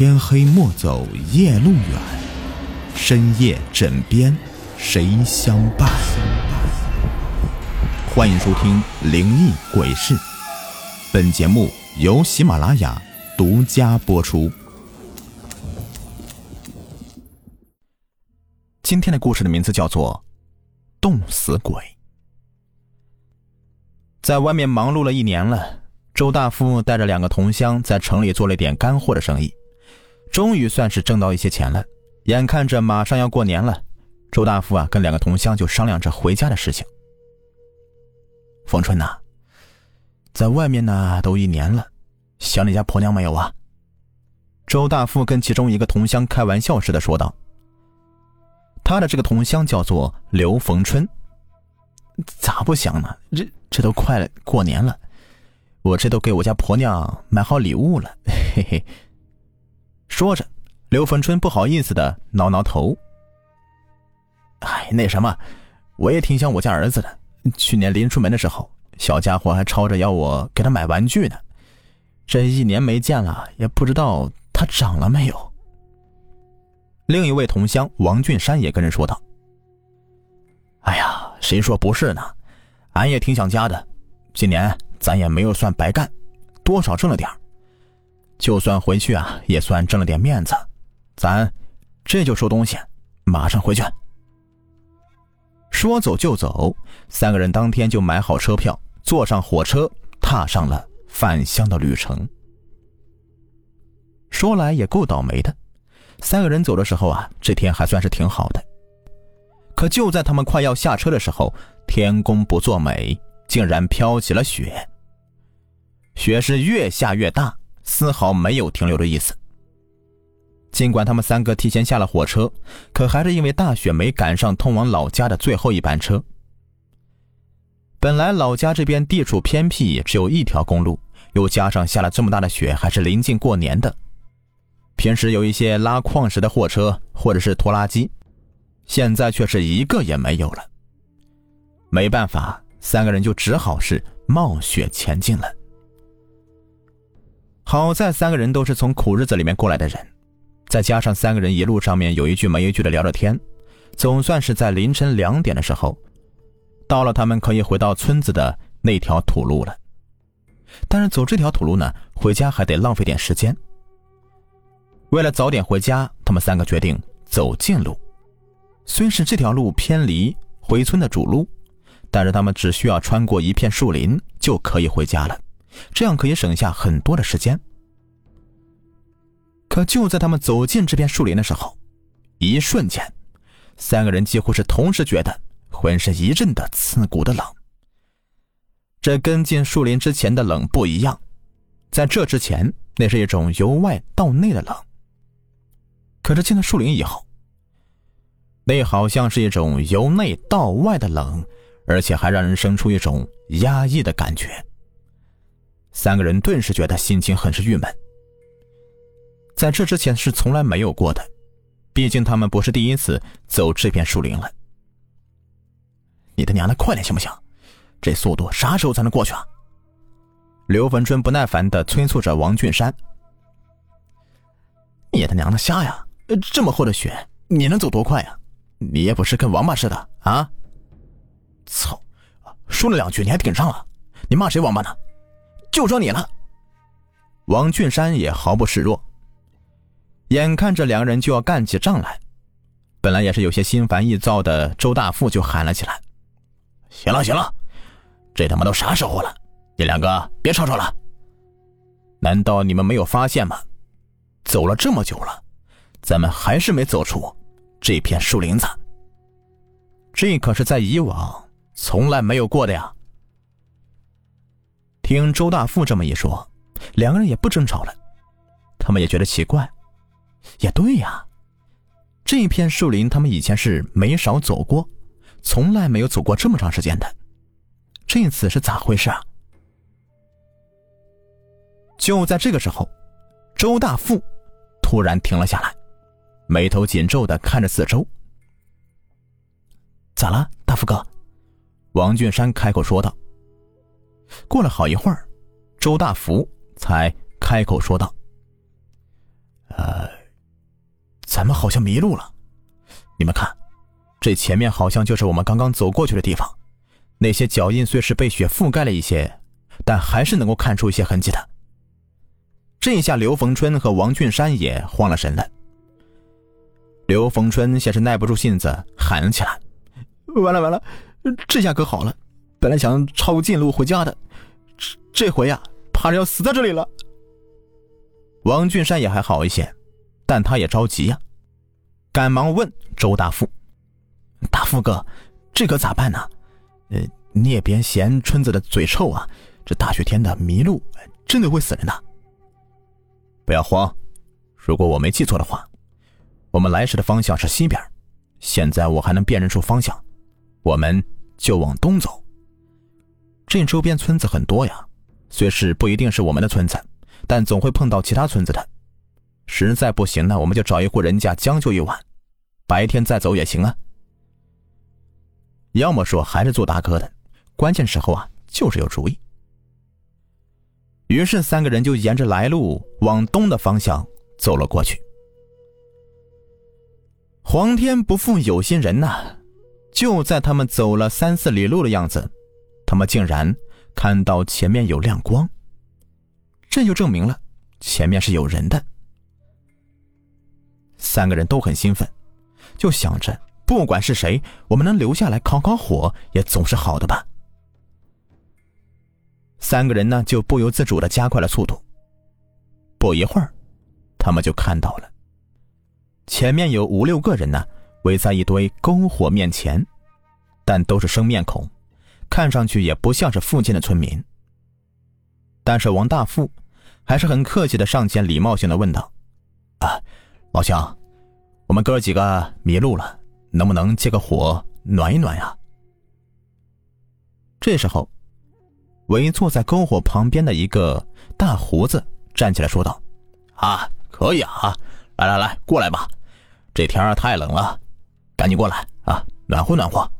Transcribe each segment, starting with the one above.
天黑莫走夜路远，深夜枕边谁相伴？欢迎收听《灵异鬼事》，本节目由喜马拉雅独家播出。今天的故事的名字叫做《冻死鬼》。在外面忙碌了一年了，周大富带着两个同乡在城里做了点干货的生意，终于算是挣到一些钱了。眼看着马上要过年了，周大富啊跟两个同乡就商量着回家的事情。冯春呐，在外面呢都一年了，想你家婆娘没有啊？周大富跟其中一个同乡开玩笑似的说道。他的这个同乡叫做刘逢春，咋不想呢？这这都快过年了，我这都给我家婆娘买好礼物了，嘿嘿。说着，刘逢春不好意思的挠挠头。哎，那什么，我也挺想我家儿子的。去年临出门的时候，小家伙还吵着要我给他买玩具呢。这一年没见了，也不知道他长了没有。另一位同乡王俊山也跟着说道：“哎呀，谁说不是呢？俺也挺想家的。今年咱也没有算白干，多少挣了点就算回去啊，也算挣了点面子。咱这就收东西，马上回去。”说走就走，三个人当天就买好车票，坐上火车，踏上了返乡的旅程。说来也够倒霉的。三个人走的时候啊，这天还算是挺好的。可就在他们快要下车的时候，天公不作美，竟然飘起了雪。雪是越下越大，丝毫没有停留的意思。尽管他们三个提前下了火车，可还是因为大雪没赶上通往老家的最后一班车。本来老家这边地处偏僻，只有一条公路，又加上下了这么大的雪，还是临近过年的。平时有一些拉矿石的货车或者是拖拉机，现在却是一个也没有了。没办法，三个人就只好是冒雪前进了。好在三个人都是从苦日子里面过来的人，再加上三个人一路上面有一句没一句的聊着天，总算是在凌晨两点的时候，到了他们可以回到村子的那条土路了。但是走这条土路呢，回家还得浪费点时间。为了早点回家，他们三个决定走近路。虽是这条路偏离回村的主路，但是他们只需要穿过一片树林就可以回家了，这样可以省下很多的时间。可就在他们走进这片树林的时候，一瞬间，三个人几乎是同时觉得浑身一阵的刺骨的冷。这跟进树林之前的冷不一样，在这之前，那是一种由外到内的冷。可是进了树林以后，那好像是一种由内到外的冷，而且还让人生出一种压抑的感觉。三个人顿时觉得心情很是郁闷。在这之前是从来没有过的，毕竟他们不是第一次走这片树林了。你他娘的，快点行不行？这速度啥时候才能过去啊？刘文春不耐烦的催促着王俊山。你他娘的瞎呀！这么厚的雪，你能走多快呀？你也不是跟王八似的啊！操！说了两句你还顶上了，你骂谁王八呢？就说你了。王俊山也毫不示弱。眼看着两个人就要干起仗来，本来也是有些心烦意躁的周大富就喊了起来：“行了行了，这他妈都啥时候了？你两个别吵吵了。难道你们没有发现吗？走了这么久了。”咱们还是没走出这片树林子，这可是在以往从来没有过的呀。听周大富这么一说，两个人也不争吵了，他们也觉得奇怪，也对呀，这片树林他们以前是没少走过，从来没有走过这么长时间的，这次是咋回事啊？就在这个时候，周大富突然停了下来。眉头紧皱的看着四周，咋了，大富哥？王俊山开口说道。过了好一会儿，周大福才开口说道：“呃，咱们好像迷路了。你们看，这前面好像就是我们刚刚走过去的地方。那些脚印虽是被雪覆盖了一些，但还是能够看出一些痕迹的。这一下刘逢春和王俊山也慌了神了。刘逢春先是耐不住性子喊了起来：“完了完了，这下可好了！本来想抄近路回家的，这这回呀，怕是要死在这里了。”王俊山也还好一些，但他也着急呀，赶忙问周大富：“大富哥，这可咋办呢？呃，你也别嫌春子的嘴臭啊，这大雪天的迷路，真的会死人的。”不要慌，如果我没记错的话。我们来时的方向是西边，现在我还能辨认出方向，我们就往东走。这周边村子很多呀，虽是不一定是我们的村子，但总会碰到其他村子的。实在不行呢，我们就找一户人家将就一晚，白天再走也行啊。要么说还是做大哥的，关键时候啊就是有主意。于是三个人就沿着来路往东的方向走了过去。皇天不负有心人呐！就在他们走了三四里路的样子，他们竟然看到前面有亮光。这就证明了前面是有人的。三个人都很兴奋，就想着不管是谁，我们能留下来烤烤火也总是好的吧。三个人呢就不由自主的加快了速度。不一会儿，他们就看到了。前面有五六个人呢，围在一堆篝火面前，但都是生面孔，看上去也不像是附近的村民。但是王大富还是很客气的上前礼貌性的问道：“啊，老乡，我们哥几个迷路了，能不能借个火暖一暖呀？”这时候，围坐在篝火旁边的一个大胡子站起来说道：“啊，可以啊，来来来，过来吧。”这天太冷了，赶紧过来啊，暖和暖和。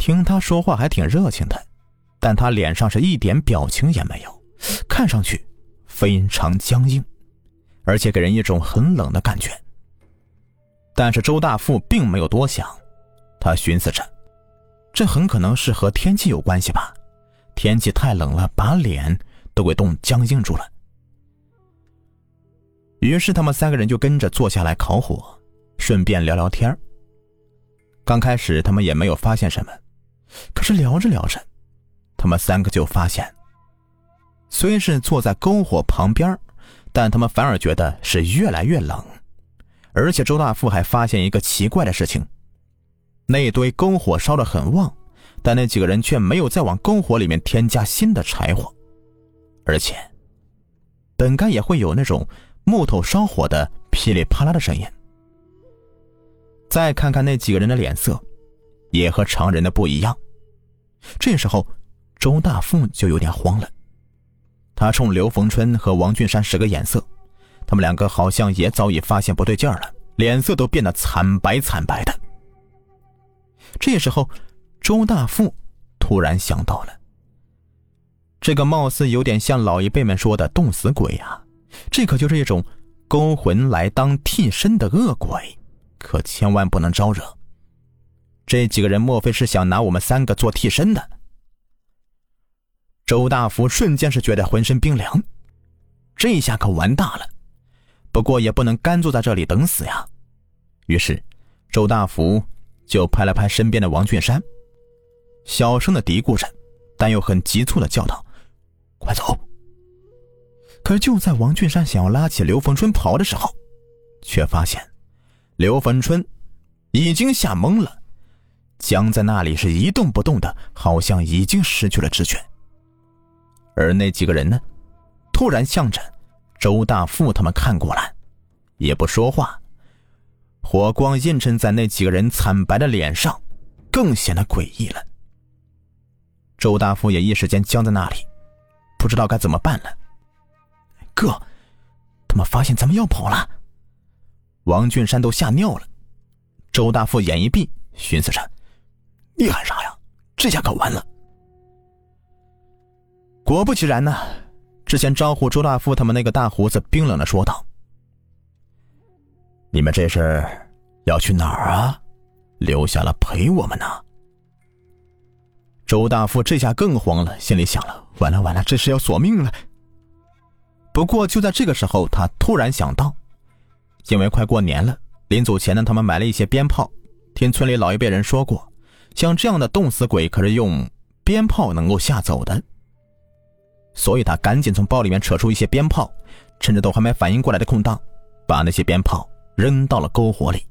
听他说话还挺热情的，但他脸上是一点表情也没有，看上去非常僵硬，而且给人一种很冷的感觉。但是周大富并没有多想，他寻思着，这很可能是和天气有关系吧，天气太冷了，把脸都给冻僵硬住了。于是他们三个人就跟着坐下来烤火，顺便聊聊天刚开始他们也没有发现什么，可是聊着聊着，他们三个就发现，虽是坐在篝火旁边，但他们反而觉得是越来越冷。而且周大富还发现一个奇怪的事情：那堆篝火烧得很旺，但那几个人却没有再往篝火里面添加新的柴火，而且本该也会有那种。木头烧火的噼里啪啦的声音。再看看那几个人的脸色，也和常人的不一样。这时候，周大富就有点慌了，他冲刘逢春和王俊山使个眼色，他们两个好像也早已发现不对劲了，脸色都变得惨白惨白的。这时候，周大富突然想到了，这个貌似有点像老一辈们说的冻死鬼啊。这可就是一种勾魂来当替身的恶鬼，可千万不能招惹。这几个人莫非是想拿我们三个做替身的？周大福瞬间是觉得浑身冰凉，这下可完大了。不过也不能干坐在这里等死呀。于是，周大福就拍了拍身边的王俊山，小声的嘀咕着，但又很急促的叫道：“快走！”可就在王俊山想要拉起刘逢春跑的时候，却发现刘逢春已经吓懵了，僵在那里是一动不动的，好像已经失去了知觉。而那几个人呢，突然向着周大富他们看过来，也不说话，火光映衬在那几个人惨白的脸上，更显得诡异了。周大富也一时间僵在那里，不知道该怎么办了。哥，他们发现咱们要跑了。王俊山都吓尿了。周大富眼一闭，寻思着：“你喊啥呀？这下可完了。”果不其然呢，之前招呼周大富他们那个大胡子冰冷的说道：“你们这是要去哪儿啊？留下了陪我们呢？周大富这下更慌了，心里想了：完了完了，这是要索命了。不过就在这个时候，他突然想到，因为快过年了，临走前呢，他们买了一些鞭炮。听村里老一辈人说过，像这样的冻死鬼可是用鞭炮能够吓走的。所以他赶紧从包里面扯出一些鞭炮，趁着都还没反应过来的空档，把那些鞭炮扔到了篝火里，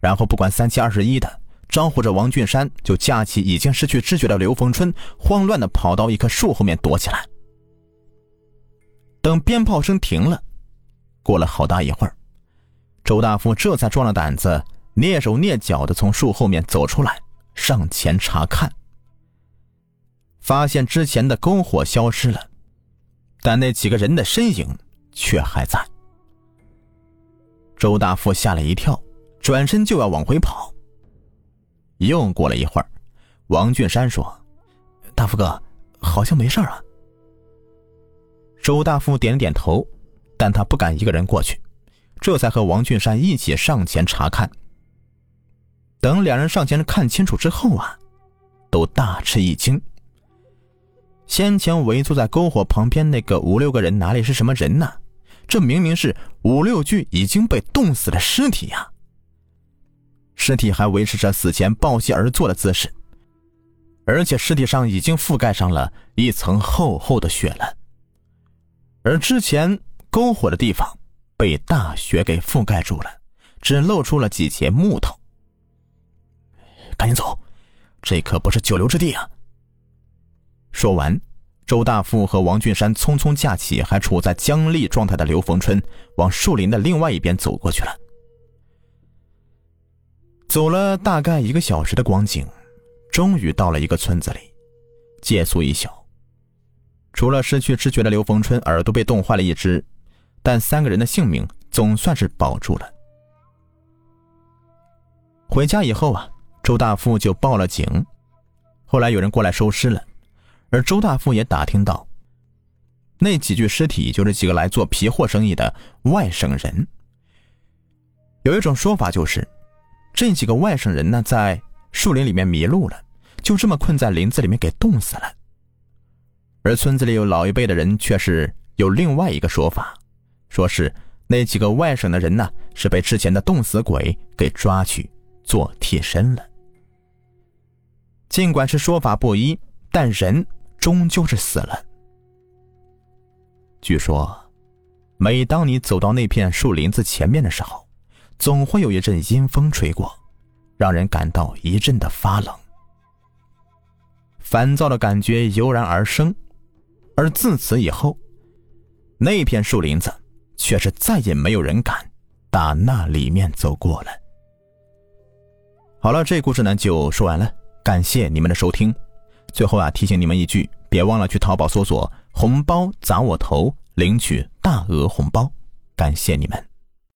然后不管三七二十一的招呼着王俊山，就架起已经失去知觉的刘逢春，慌乱的跑到一棵树后面躲起来。等鞭炮声停了，过了好大一会儿，周大富这才壮了胆子，蹑手蹑脚的从树后面走出来，上前查看。发现之前的篝火消失了，但那几个人的身影却还在。周大富吓了一跳，转身就要往回跑。又过了一会儿，王俊山说：“大富哥，好像没事啊。”周大富点了点头，但他不敢一个人过去，这才和王俊山一起上前查看。等两人上前看清楚之后啊，都大吃一惊。先前围坐在篝火旁边那个五六个人哪里是什么人呢？这明明是五六具已经被冻死的尸体呀！尸体还维持着死前抱膝而坐的姿势，而且尸体上已经覆盖上了一层厚厚的雪了。而之前篝火的地方被大雪给覆盖住了，只露出了几节木头。这可不是久留之地啊！说完，周大富和王俊山匆匆架起还处在僵立状态的刘逢春，往树林的另外一边走过去了。走了大概一个小时的光景，终于到了一个村子里，借宿一宿。除了失去知觉的刘逢春耳朵被冻坏了一只，但三个人的性命总算是保住了。回家以后啊，周大富就报了警，后来有人过来收尸了，而周大富也打听到，那几具尸体就是几个来做皮货生意的外省人。有一种说法就是，这几个外省人呢在树林里面迷路了，就这么困在林子里面给冻死了。而村子里有老一辈的人却是有另外一个说法，说是那几个外省的人呢是被之前的冻死鬼给抓去做替身了。尽管是说法不一，但人终究是死了。据说，每当你走到那片树林子前面的时候，总会有一阵阴风吹过，让人感到一阵的发冷，烦躁的感觉油然而生。而自此以后，那片树林子却是再也没有人敢打那里面走过了。好了，这故事呢就说完了，感谢你们的收听。最后啊，提醒你们一句，别忘了去淘宝搜索“红包砸我头”领取大额红包，感谢你们。